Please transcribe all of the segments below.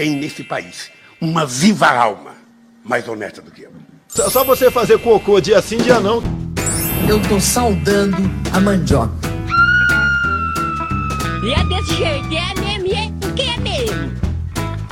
tem nesse país uma viva alma mais honesta do que eu. Só você fazer cocô dia sim, dia não. Eu tô saudando a mandioca. E é desse jeito, é mesmo, é porque é mesmo.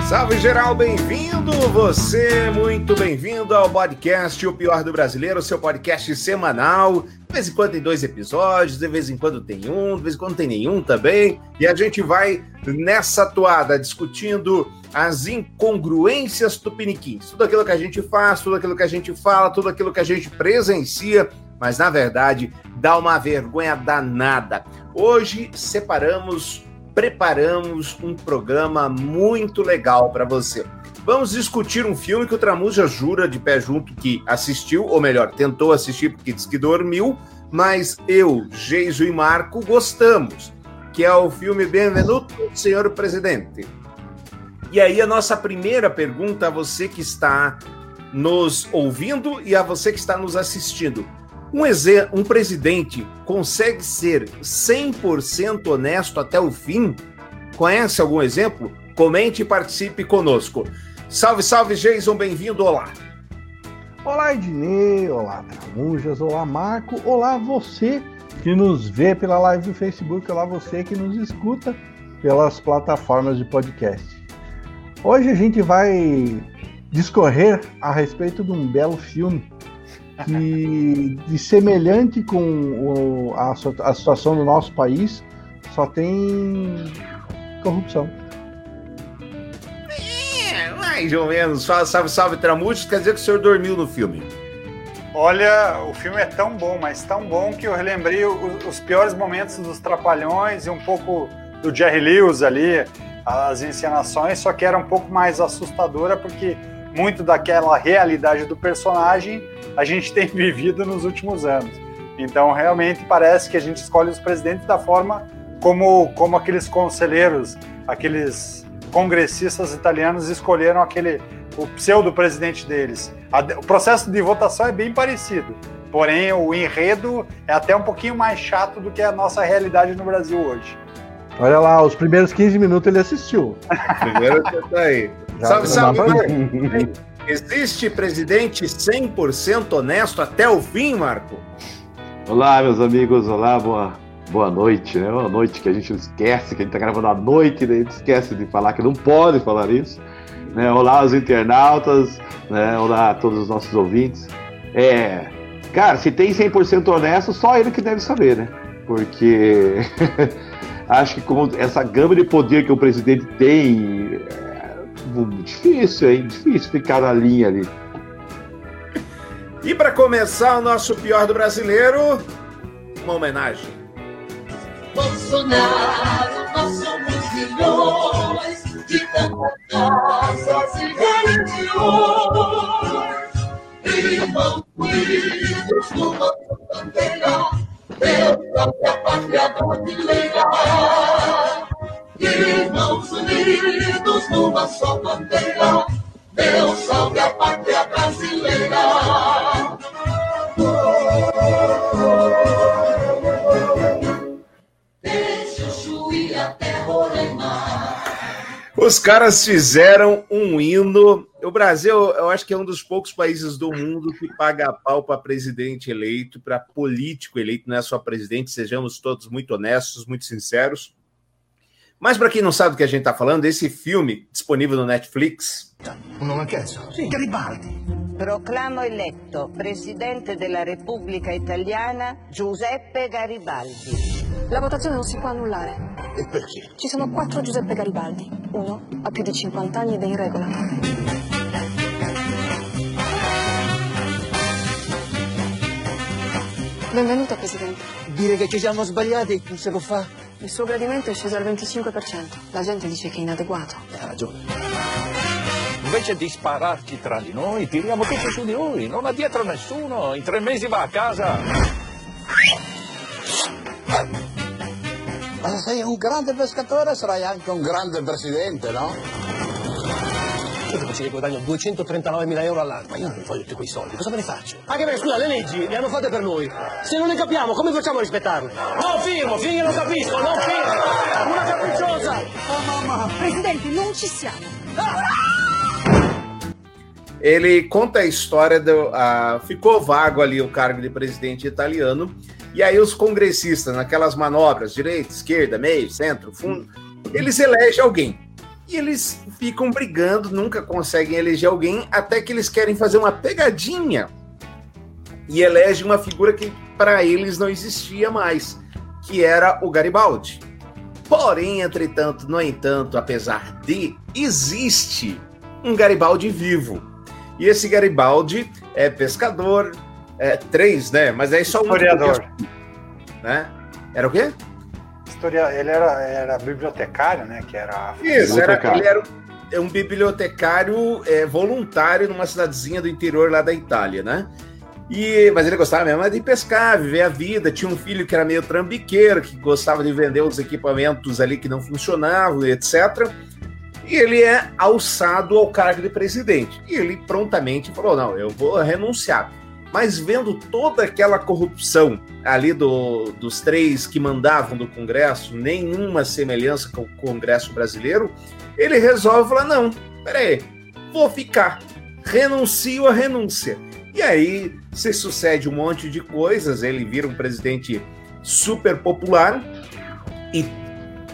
Salve geral, bem-vindo! Você, muito bem-vindo ao podcast O Pior do Brasileiro, seu podcast semanal. De vez em quando tem dois episódios, de vez em quando tem um, de vez em quando tem nenhum também. E a gente vai nessa toada discutindo as incongruências tupiniquins. Tudo aquilo que a gente faz, tudo aquilo que a gente fala, tudo aquilo que a gente presencia, mas na verdade dá uma vergonha danada. Hoje separamos preparamos um programa muito legal para você. Vamos discutir um filme que o Tramuja jura de pé junto que assistiu, ou melhor, tentou assistir porque disse que dormiu, mas eu, Geiso e Marco gostamos, que é o filme Benvenuto, Senhor Presidente. E aí a nossa primeira pergunta a você que está nos ouvindo e a você que está nos assistindo. Um, um presidente consegue ser 100% honesto até o fim? Conhece algum exemplo? Comente e participe conosco. Salve, salve, Jason, bem-vindo, olá. Olá, Ednei, olá, Tramujas, olá, Marco, olá, você que nos vê pela live do Facebook, olá, você que nos escuta pelas plataformas de podcast. Hoje a gente vai discorrer a respeito de um belo filme que de semelhante com o, a, a situação do nosso país só tem corrupção. É, mais ou menos. Salve, salve, Tramujas. Quer dizer que o senhor dormiu no filme? Olha, o filme é tão bom, mas tão bom que eu relembrei os, os piores momentos dos Trapalhões e um pouco do Jerry Lewis ali, as encenações, só que era um pouco mais assustadora porque muito daquela realidade do personagem a gente tem vivido nos últimos anos. Então, realmente parece que a gente escolhe os presidentes da forma como, como aqueles conselheiros, aqueles congressistas italianos escolheram aquele o pseudo-presidente deles. A, o processo de votação é bem parecido, porém o enredo é até um pouquinho mais chato do que a nossa realidade no Brasil hoje. Olha lá, os primeiros 15 minutos ele assistiu. Primeiro você tá aí. Salve, salve, Existe presidente 100% honesto até o fim, Marco? Olá, meus amigos, olá, boa, boa noite, né? Uma noite que a gente esquece, que a gente tá gravando à noite, né? a gente esquece de falar que não pode falar isso. Né? Olá, os internautas, né? olá a todos os nossos ouvintes. É, cara, se tem 100% honesto, só ele que deve saber, né? Porque acho que com essa gama de poder que o presidente tem, difícil, hein? Difícil ficar na linha ali. E para começar o nosso pior do brasileiro, uma homenagem. Bolsonaro, nós somos milhões de tantas casas e religiões. Irmãos unidos numa bandeira Deus própria pátria brasileira. Irmãos unidos numa só bandeira, Deus salve a pátria brasileira. O chuí até Roraima. Os caras fizeram um hino. O Brasil, eu acho que é um dos poucos países do mundo que paga pau para presidente eleito, para político eleito, não é só presidente, sejamos todos muito honestos, muito sinceros. Mas para quem não sabe do que a gente está falando, esse filme disponível no Netflix. Un caso? Sì, Garibaldi. Proclamo eletto Presidente della Repubblica Italiana Giuseppe Garibaldi. La votazione non si può annullare. E perché? Ci sono quattro Giuseppe Garibaldi. Uno ha più di 50 anni ed è in regola. Benvenuto, Presidente. Dire che ci siamo sbagliati non si può fare. Il suo gradimento è sceso al 25%. La gente dice che è inadeguato. Ha ragione. Invece di spararci tra di noi, tiriamo tutto su di lui. Non ha dietro nessuno. In tre mesi va a casa. Ma se sei un grande pescatore sarai anche un grande presidente, no? Io dico che guadagno 239.000 euro all'anno, ma io non voglio tutti quei soldi, cosa me ne faccio? Anche perché, scusa, le leggi le hanno fatte per noi. Se non le capiamo, come facciamo a rispettarle? Non firmo, finché lo capisco, non firmo! Una capricciosa! Presidente, non ci siamo. Ele conta a história do. ah, ficou vago ali o cargo de presidente italiano, e aí os congressistas, naquelas manobras, direita, esquerda, meio, centro, fundo, eles elegem alguém. E eles ficam brigando, nunca conseguem eleger alguém, até que eles querem fazer uma pegadinha e elegem uma figura que para eles não existia mais, que era o Garibaldi. Porém, entretanto, no entanto, apesar de, existe um Garibaldi vivo. E esse Garibaldi é pescador, é três, né? Mas aí só um. Historiador. Né? Era o quê? Ele era, era bibliotecário, né? Que era. Isso, era, ele era um, um bibliotecário é, voluntário numa cidadezinha do interior lá da Itália, né? E, mas ele gostava mesmo de pescar, viver a vida. Tinha um filho que era meio trambiqueiro, que gostava de vender os equipamentos ali que não funcionavam, etc. E ele é alçado ao cargo de presidente. E ele prontamente falou: não, eu vou renunciar. Mas vendo toda aquela corrupção ali do, dos três que mandavam do Congresso, nenhuma semelhança com o Congresso brasileiro, ele resolve falar: não, peraí, vou ficar. Renuncio a renúncia. E aí se sucede um monte de coisas, ele vira um presidente super popular e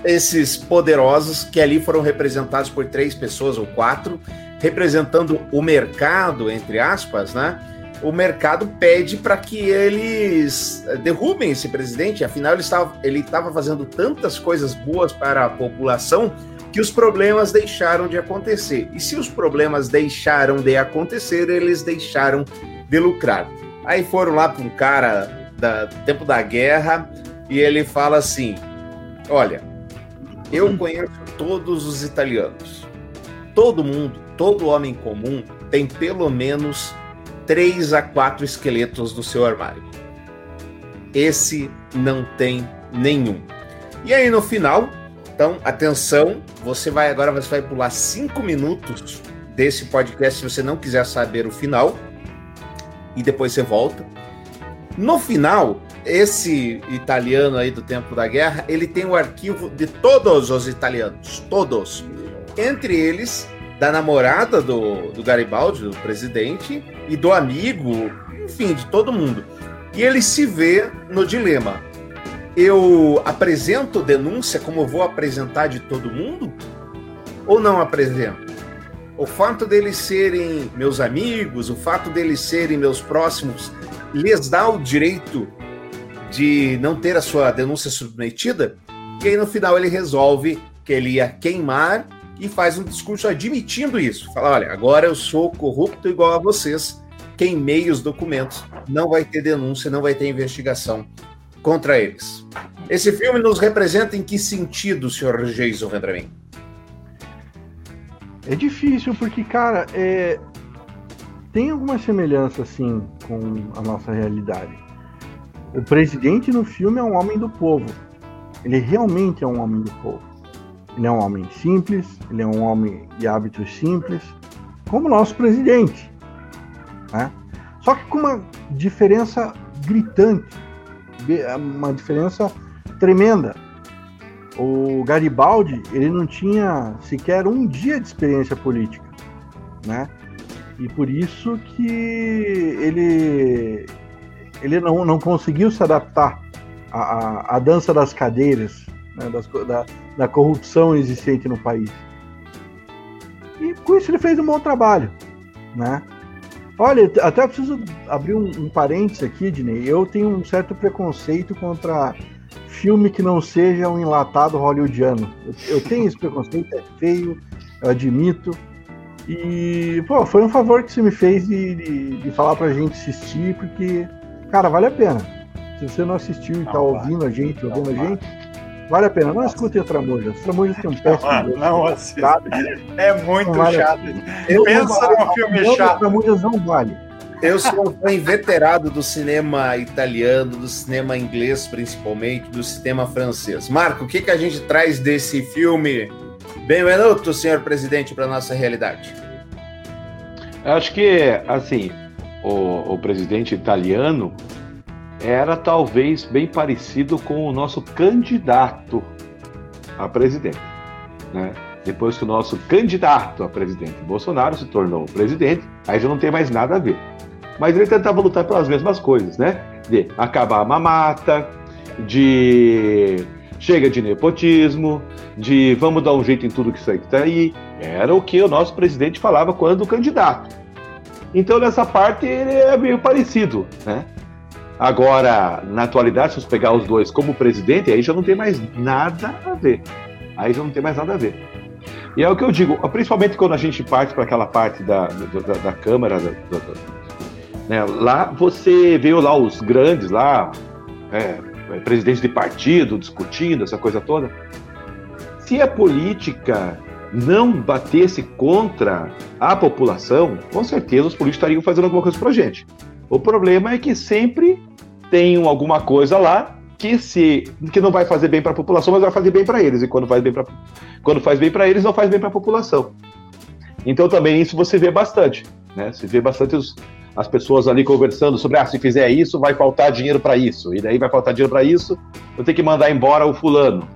esses poderosos que ali foram representados por três pessoas ou quatro, representando o mercado, entre aspas, né? O mercado pede para que eles derrubem esse presidente, afinal ele estava, ele estava fazendo tantas coisas boas para a população que os problemas deixaram de acontecer. E se os problemas deixaram de acontecer, eles deixaram de lucrar. Aí foram lá para um cara da tempo da guerra e ele fala assim: Olha, eu conheço todos os italianos. Todo mundo, todo homem comum tem pelo menos três a quatro esqueletos no seu armário. Esse não tem nenhum. E aí no final, então atenção, você vai agora você vai pular cinco minutos desse podcast se você não quiser saber o final e depois você volta. No final, esse italiano aí do tempo da guerra, ele tem o arquivo de todos os italianos, todos. Entre eles, da namorada do, do Garibaldi, do presidente, e do amigo, enfim, de todo mundo. E ele se vê no dilema. Eu apresento denúncia como vou apresentar de todo mundo? Ou não apresento? O fato deles serem meus amigos, o fato deles serem meus próximos, lhes dá o direito de não ter a sua denúncia submetida? E aí no final ele resolve que ele ia queimar e faz um discurso admitindo isso. Fala, olha, agora eu sou corrupto igual a vocês, queimei os documentos, não vai ter denúncia, não vai ter investigação contra eles. Esse filme nos representa em que sentido, senhor Jason Vendramin? É difícil porque, cara, é... tem alguma semelhança assim com a nossa realidade. O presidente no filme é um homem do povo. Ele realmente é um homem do povo. Ele é um homem simples, ele é um homem de hábitos simples, como o nosso presidente. Né? Só que com uma diferença gritante, uma diferença tremenda. O Garibaldi, ele não tinha sequer um dia de experiência política, né? E por isso que ele, ele não, não conseguiu se adaptar à, à, dança das cadeiras, né? das, da, da corrupção existente no país. E com isso ele fez um bom trabalho, né? Olha, até preciso abrir um, um parênteses aqui, Dinei. Eu tenho um certo preconceito contra filme que não seja um enlatado hollywoodiano. Eu, eu tenho esse preconceito, é feio, eu admito. E, pô, foi um favor que você me fez de, de, de falar pra gente assistir, porque, cara, vale a pena. Se você não assistiu e tá ouvindo a gente, ouvindo a gente, vale a pena. Não escutem o Tramujas. Tramujas tem um péssimo. Não, não assista. É muito vale chato. Pensa num filme chato. Tramujas não vale. Eu sou um fã inveterado do cinema italiano, do cinema inglês principalmente, do cinema francês. Marco, o que, que a gente traz desse filme Benvenuto, senhor presidente, para nossa realidade? Eu acho que, assim, o, o presidente italiano era talvez bem parecido com o nosso candidato a presidente, né? Depois que o nosso candidato a presidente Bolsonaro se tornou presidente, aí já não tem mais nada a ver. Mas ele tentava lutar pelas mesmas coisas, né? De acabar a mamata, de chega de nepotismo, de vamos dar um jeito em tudo que isso aí que tá aí. Era o que o nosso presidente falava quando candidato. Então, nessa parte, ele é meio parecido, né? Agora, na atualidade, se você pegar os dois como presidente, aí já não tem mais nada a ver. Aí já não tem mais nada a ver. E é o que eu digo, principalmente quando a gente parte para aquela parte da, da, da Câmara, da, da, né, lá você vê lá os grandes lá, é, presidentes de partido discutindo essa coisa toda. Se a política não batesse contra a população, com certeza os políticos estariam fazendo alguma coisa para a gente. O problema é que sempre tem alguma coisa lá que se que não vai fazer bem para a população, mas vai fazer bem para eles. E quando faz bem para quando faz bem para eles, não faz bem para a população. Então também isso você vê bastante, né? Se vê bastante os, as pessoas ali conversando sobre ah, se fizer isso, vai faltar dinheiro para isso. E daí vai faltar dinheiro para isso, eu tenho que mandar embora o fulano.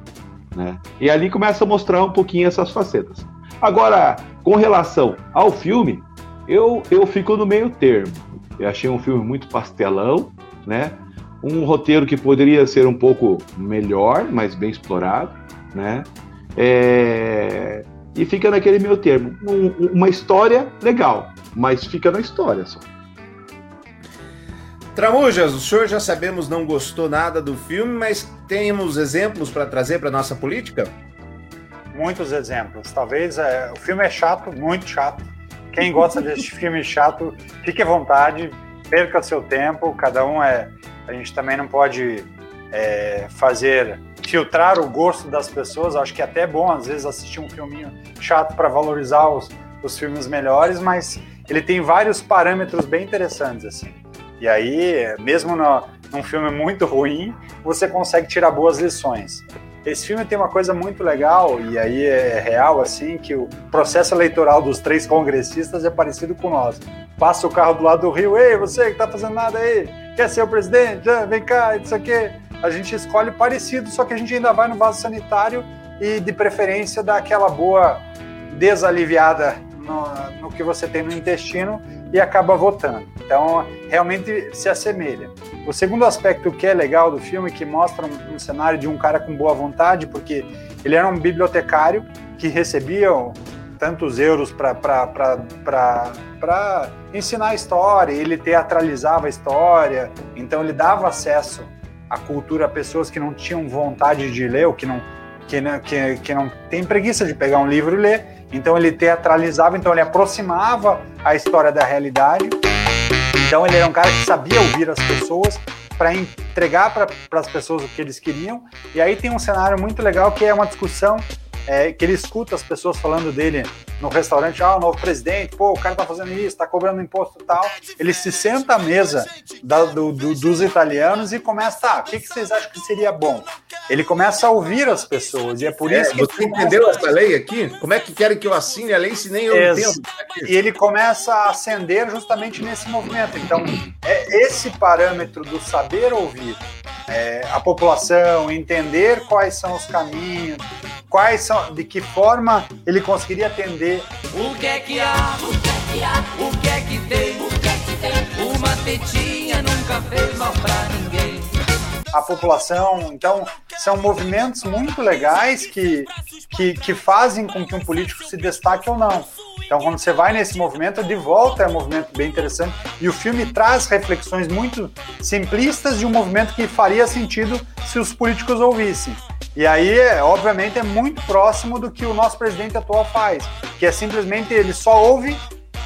Né? E ali começa a mostrar um pouquinho essas facetas. Agora, com relação ao filme, eu, eu fico no meio termo. Eu achei um filme muito pastelão, né? Um roteiro que poderia ser um pouco melhor, mas bem explorado, né? É... E fica naquele meio termo. Um, uma história legal, mas fica na história só. Tramujas, o senhor já sabemos não gostou nada do filme, mas temos exemplos para trazer para nossa política? Muitos exemplos. Talvez é, o filme é chato, muito chato. Quem gosta desse filme chato, fique à vontade, perca seu tempo. Cada um é. A gente também não pode é, fazer filtrar o gosto das pessoas. Acho que é até bom às vezes assistir um filminho chato para valorizar os, os filmes melhores, mas ele tem vários parâmetros bem interessantes assim. E aí, mesmo no, num filme muito ruim, você consegue tirar boas lições. Esse filme tem uma coisa muito legal, e aí é real, assim, que o processo eleitoral dos três congressistas é parecido com nós. Passa o carro do lado do rio, ei, você que tá fazendo nada aí, quer ser o presidente? Ah, vem cá, isso aqui. A gente escolhe parecido, só que a gente ainda vai no vaso sanitário e, de preferência, dá aquela boa desaliviada no, no que você tem no intestino e acaba votando. Então, realmente se assemelha. O segundo aspecto que é legal do filme, que mostra um, um cenário de um cara com boa vontade, porque ele era um bibliotecário que recebia tantos euros para ensinar a história, ele teatralizava a história, então ele dava acesso à cultura a pessoas que não tinham vontade de ler, ou que não, que, que, que não tem preguiça de pegar um livro e ler, então ele teatralizava, então ele aproximava a história da realidade. Então ele era um cara que sabia ouvir as pessoas para entregar para as pessoas o que eles queriam. E aí tem um cenário muito legal que é uma discussão é, que ele escuta as pessoas falando dele no restaurante, ah, o novo presidente, pô, o cara tá fazendo isso, tá cobrando imposto e tal. Ele se senta à mesa da, do, do, dos italianos e começa, tá, o que, que vocês acham que seria bom? Ele começa a ouvir as pessoas, e é por é, isso que. Você entendeu essa lei aqui? Como é que querem que eu assine a lei se nem eu Ex entendo? E ele começa a ascender justamente nesse movimento. Então, é esse parâmetro do saber ouvir é, a população, entender quais são os caminhos, quais são, de que forma ele conseguiria atender. O que é que há? O que é que há? O que é que tem? O que é que tem? Uma tetinha nunca fez mal pra ninguém. A população, então, são movimentos muito legais que, que, que fazem com que um político se destaque ou não. Então, quando você vai nesse movimento, de volta é um movimento bem interessante. E o filme traz reflexões muito simplistas de um movimento que faria sentido se os políticos ouvissem. E aí, obviamente, é muito próximo do que o nosso presidente atual faz, que é simplesmente ele só ouve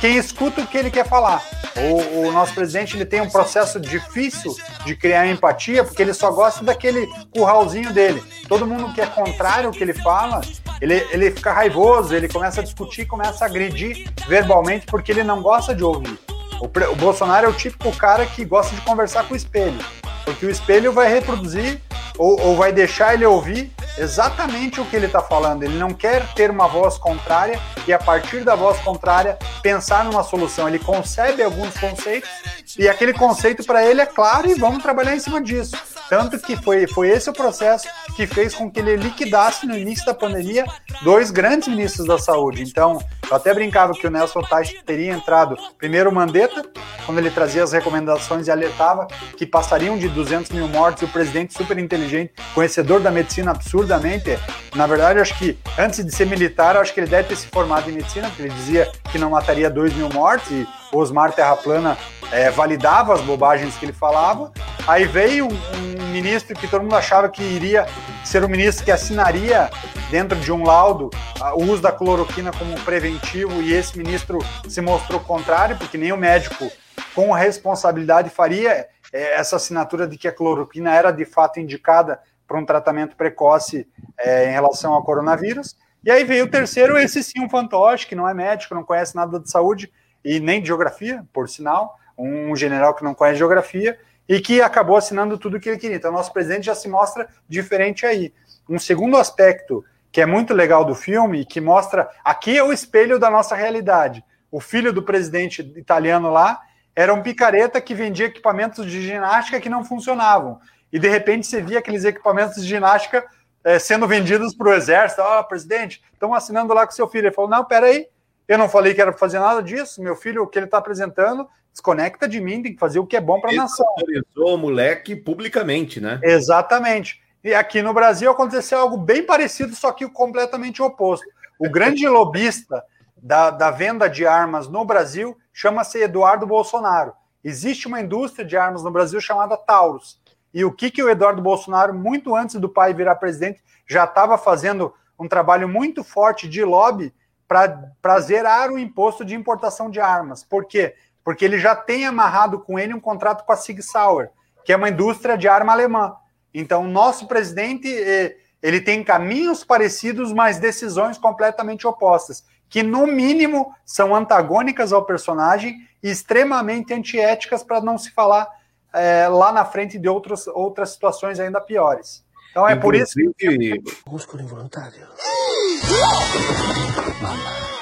quem escuta o que ele quer falar. O, o, nosso presidente ele tem um processo difícil de criar empatia, porque ele só gosta daquele curralzinho dele. Todo mundo que é contrário ao que ele fala, ele, ele fica raivoso, ele começa a discutir, começa a agredir verbalmente, porque ele não gosta de ouvir. O, o Bolsonaro é o típico cara que gosta de conversar com o espelho, porque o espelho vai reproduzir ou, ou vai deixar ele ouvir exatamente o que ele está falando. Ele não quer ter uma voz contrária e, a partir da voz contrária, pensar numa solução. Ele concebe alguns conceitos e aquele conceito para ele é claro e vamos trabalhar em cima disso. Tanto que foi, foi esse o processo que fez com que ele liquidasse no início da pandemia dois grandes ministros da saúde. Então, eu até brincava que o Nelson Tais teria entrado primeiro o Mandetta, quando ele trazia as recomendações e alertava que passariam de 200 mil mortes, e o presidente super inteligente, conhecedor da medicina absurdamente, na verdade, acho que antes de ser militar, acho que ele deve ter se formado em medicina, porque ele dizia que não mataria 2 mil mortes, e Osmar Terraplana é, validava as bobagens que ele falava. Aí veio um, ministro que todo mundo achava que iria ser o um ministro que assinaria dentro de um laudo o uso da cloroquina como preventivo, e esse ministro se mostrou contrário, porque nem o médico com responsabilidade faria é, essa assinatura de que a cloroquina era de fato indicada para um tratamento precoce é, em relação ao coronavírus. E aí veio o terceiro, esse sim, um fantoche, que não é médico, não conhece nada de saúde e nem de geografia, por sinal, um general que não conhece geografia e que acabou assinando tudo o que ele queria. Então, nosso presidente já se mostra diferente aí. Um segundo aspecto que é muito legal do filme, que mostra aqui é o espelho da nossa realidade. O filho do presidente italiano lá era um picareta que vendia equipamentos de ginástica que não funcionavam. E de repente você via aqueles equipamentos de ginástica é, sendo vendidos para o exército. Ah, presidente, estão assinando lá com seu filho. Ele falou: não, peraí, eu não falei que era para fazer nada disso. Meu filho, o que ele está apresentando, desconecta de mim, tem que fazer o que é bom para a nação. autorizou o moleque publicamente, né? Exatamente. E aqui no Brasil aconteceu algo bem parecido, só que completamente oposto. O grande lobista da, da venda de armas no Brasil chama-se Eduardo Bolsonaro. Existe uma indústria de armas no Brasil chamada Taurus. E o que, que o Eduardo Bolsonaro, muito antes do pai virar presidente, já estava fazendo um trabalho muito forte de lobby para zerar o imposto de importação de armas. Por quê? Porque ele já tem amarrado com ele um contrato com a Sig Sauer, que é uma indústria de arma alemã. Então, nosso presidente eh, ele tem caminhos parecidos, mas decisões completamente opostas, que no mínimo são antagônicas ao personagem e extremamente antiéticas para não se falar é, lá na frente de outros, outras situações ainda piores. Então é por isso que. Músculo involontário.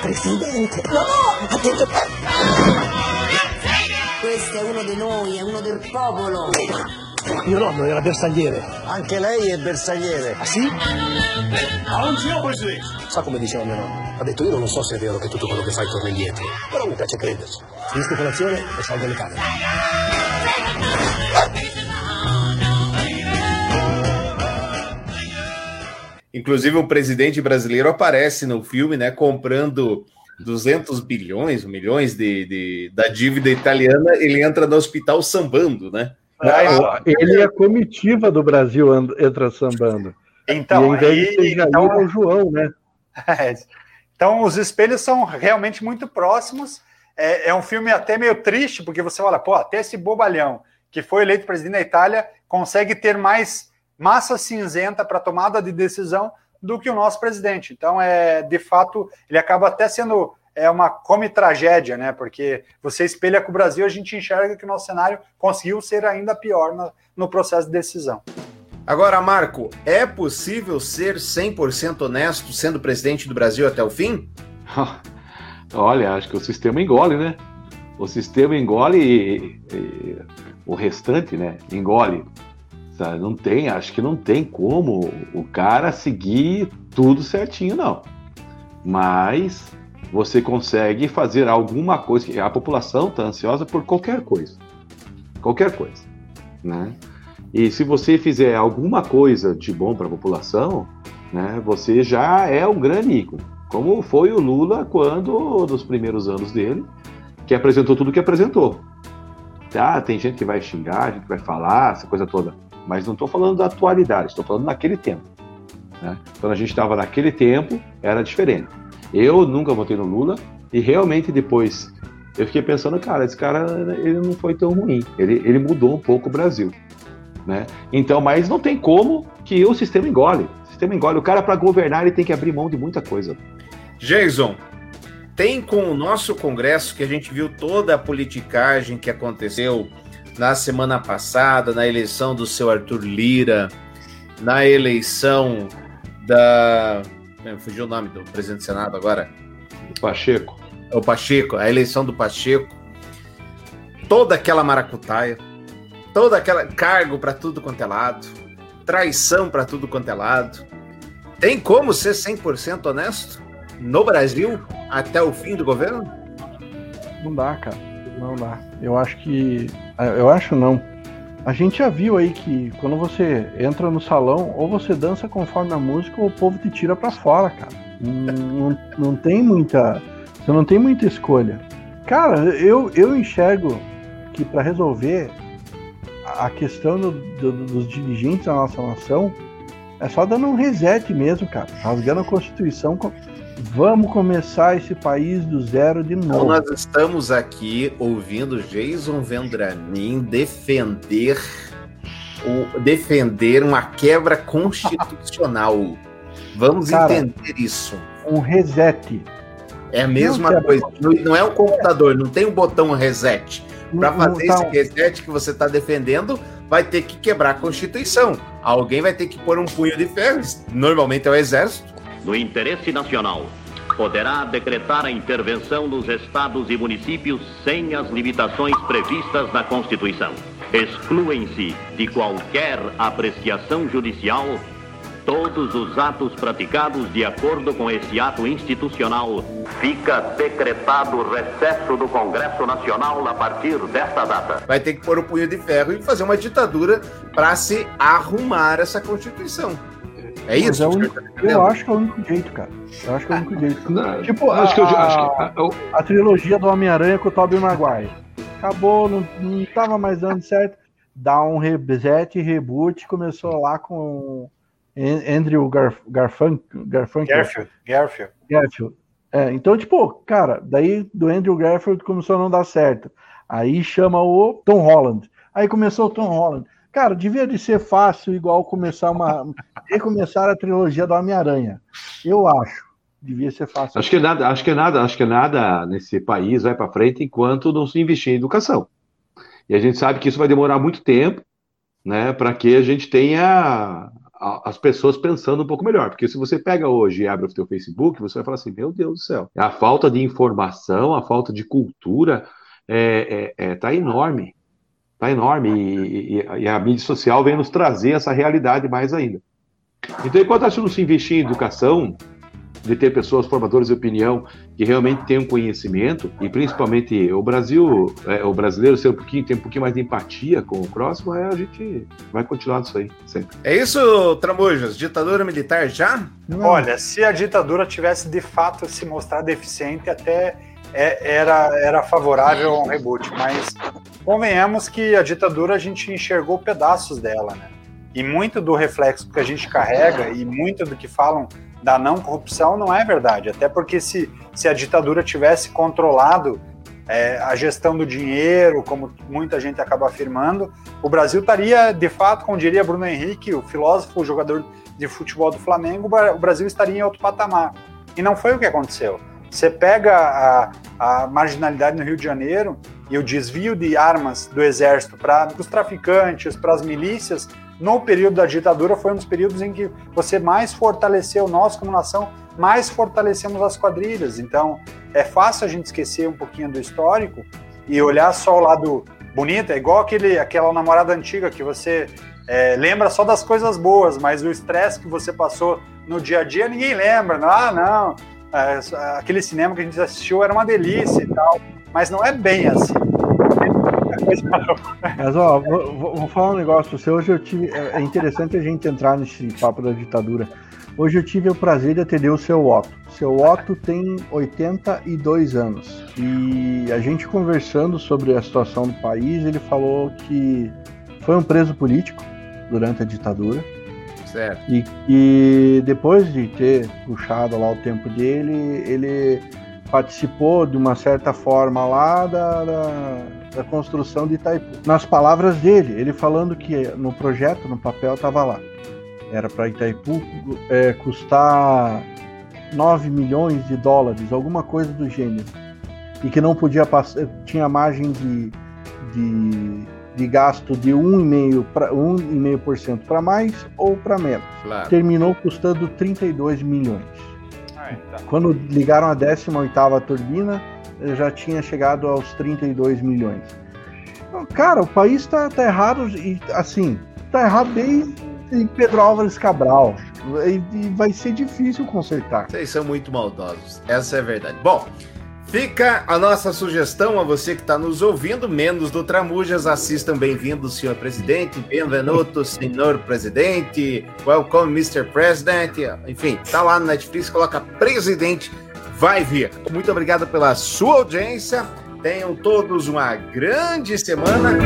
Presidente! No! Questo è uno di noi, è uno del popolo. Mio nonno era bersagliere. Anche lei è bersagliere. Ah sì? Sa come diceva mio nonno? Ha detto io non so se è vero che tutto quello che fai torna indietro, però mi piace crederci. Finisco colazione e salgo le camere. Inclusive, o presidente brasileiro aparece no filme, né, comprando 200 bilhões, milhões de, de, da dívida italiana. Ele entra no hospital sambando, né? Ah, ele e a comitiva do Brasil entra sambando. Então, e, de ser então, é o João, né? É, então, os espelhos são realmente muito próximos. É, é, um filme até meio triste, porque você fala, pô, até esse bobalhão que foi eleito presidente da Itália consegue ter mais massa cinzenta para tomada de decisão do que o nosso presidente. Então, é de fato, ele acaba até sendo é uma come tragédia, né? Porque você espelha com o Brasil, a gente enxerga que o nosso cenário conseguiu ser ainda pior no, no processo de decisão. Agora, Marco, é possível ser 100% honesto sendo presidente do Brasil até o fim? Olha, acho que o sistema engole, né? O sistema engole e, e o restante, né? Engole. Não tem, acho que não tem como o cara seguir tudo certinho, não. Mas você consegue fazer alguma coisa. A população está ansiosa por qualquer coisa. Qualquer coisa. Né? E se você fizer alguma coisa de bom para a população, né, você já é um grande ícone. Como foi o Lula quando, nos primeiros anos dele, que apresentou tudo o que apresentou. Ah, tem gente que vai xingar, gente vai falar, essa coisa toda. Mas não estou falando da atualidade, estou falando naquele tempo. Né? Quando a gente estava naquele tempo, era diferente. Eu nunca votei no Lula e realmente depois eu fiquei pensando, cara, esse cara ele não foi tão ruim. Ele, ele mudou um pouco o Brasil. Né? Então, mas não tem como que o sistema engole. O sistema engole. O cara, para governar, ele tem que abrir mão de muita coisa. Jason, tem com o nosso Congresso, que a gente viu toda a politicagem que aconteceu na semana passada, na eleição do seu Arthur Lira, na eleição da. Fugiu o nome do presidente do Senado agora? O Pacheco. O Pacheco, a eleição do Pacheco. Toda aquela maracutaia, toda aquela cargo para tudo quanto é lado. traição para tudo quanto é lado. Tem como ser 100% honesto no Brasil até o fim do governo? Não dá, cara. Não dá. Eu acho que. Eu acho não. A gente já viu aí que quando você entra no salão, ou você dança conforme a música, ou o povo te tira para fora, cara. Não, não, não tem muita. Você não tem muita escolha. Cara, eu, eu enxergo que para resolver a questão do, do, dos dirigentes da nossa nação é só dando um reset mesmo, cara. Rasgando a Constituição. Vamos começar esse país do zero de Então novo. nós estamos aqui ouvindo Jason Vendramin defender o, defender uma quebra constitucional. Vamos Cara, entender isso. Um reset. É a mesma Não, coisa. Não, não é um computador, não tem um botão reset. Para Não, fazer tá. esse reset que você está defendendo, vai ter que quebrar a Constituição. Alguém vai ter que pôr um punho de ferro. Normalmente é o exército. No interesse nacional, poderá decretar a intervenção nos estados e municípios sem as limitações previstas na Constituição. Excluem-se de qualquer apreciação judicial todos os atos praticados de acordo com esse ato institucional. Fica decretado o recesso do Congresso Nacional a partir desta data. Vai ter que pôr o punho de ferro e fazer uma ditadura para se arrumar essa Constituição. É Mas isso? é que único- tá eu acho que é o único jeito, cara. Eu acho que é o único jeito. tipo, acho a, que eu- acho a- que- a trilogia do Homem-Aranha com o Tobey Maguire. Acabou, não, não tava mais dando certo. Dá um reset, reboot, começou lá com An- Andrew Garf Garfunk, Garfunkel. Garfield, Garfield. Garfield. É, então, tipo, cara, daí do Andrew Garfield começou a não dar certo. Aí chama o Tom Holland. Aí começou o Tom Holland. Cara, devia de ser fácil, igual começar uma. recomeçar a trilogia do Homem-Aranha. Eu acho. Devia ser fácil. Acho que nada, acho que nada, acho que nada nesse país vai para frente enquanto não se investir em educação. E a gente sabe que isso vai demorar muito tempo, né, para que a gente tenha as pessoas pensando um pouco melhor. Porque se você pega hoje e abre o teu Facebook, você vai falar assim, meu Deus do céu, a falta de informação, a falta de cultura é, é, é- tá enorme. Tá enorme. E, e- e a mídia social vem nos trazer essa realidade mais ainda. Então, enquanto a gente não se investir em educação, de ter pessoas formadoras de opinião que realmente tenham conhecimento e principalmente o Brasil, é, o brasileiro ser um pouquinho, tem um pouquinho mais de empatia com o próximo, aí a gente vai continuar disso aí sempre. É isso, Tramujas? Ditadura militar já? Olha, se a ditadura tivesse de fato se mostrado eficiente, até é- era, era favorável a um reboot, mas convenhamos que a ditadura a gente enxergou pedaços dela, né? E muito do reflexo que a gente carrega e muito do que falam da não corrupção não é verdade. Até porque se, se a ditadura tivesse controlado é, a gestão do dinheiro, como muita gente acaba afirmando, o Brasil estaria, de fato, como diria Bruno Henrique, o filósofo, o jogador de futebol do Flamengo, o Bra- o Brasil estaria em outro patamar. E não foi o que aconteceu. Você pega a, a marginalidade no Rio de Janeiro e o desvio de armas do exército para os traficantes, para as milícias, no período da ditadura foi um dos períodos em que você mais fortaleceu nós como nação, mais fortalecemos as quadrilhas. Então é fácil a gente esquecer um pouquinho do histórico e olhar só o lado bonito. É igual aquele, aquela namorada antiga que você é, lembra só das coisas boas, mas o estresse que você passou no dia a dia ninguém lembra. Ah, não, aquele cinema que a gente assistiu era uma delícia e tal. Mas não é bem assim. Mas, ó, vou, vou- falar um negócio você. Hoje eu tive. É é interessante a gente entrar nesse papo da ditadura. Hoje eu tive o prazer de atender o seu Otto. Seu Otto tem 82 anos. E a gente conversando sobre a situação do país, ele falou que foi um preso político durante a ditadura. Certo. E que depois de ter puxado lá o tempo dele, ele participou de uma certa forma lá da, da, da construção de Itaipu. Nas palavras dele, ele falando que no projeto, no papel, estava lá. Era para Itaipu é, custar 9 milhões de dólares, alguma coisa do gênero. E que não podia passar, tinha margem de, de, de gasto de 1,5% para 1,5% para mais ou para menos. Claro. Terminou custando 32 milhões. Ah, então. Quando ligaram a 18ª turbina, já tinha chegado aos 32 milhões. Então, Cara, o país tá, tá errado e assim, tá errado desde Pedro Álvares Cabral. E, e vai ser difícil consertar. Vocês são muito maldosos. Essa é a verdade. Bom, fica a nossa sugestão a você que está nos ouvindo, menos do Tramujas, assistam Bem-vindo, senhor presidente, Benvenuto, senhor presidente, Welcome, Mr. President, enfim, tá lá no Netflix, coloca presidente, vai vir. Muito obrigado pela sua audiência, tenham todos uma grande semana.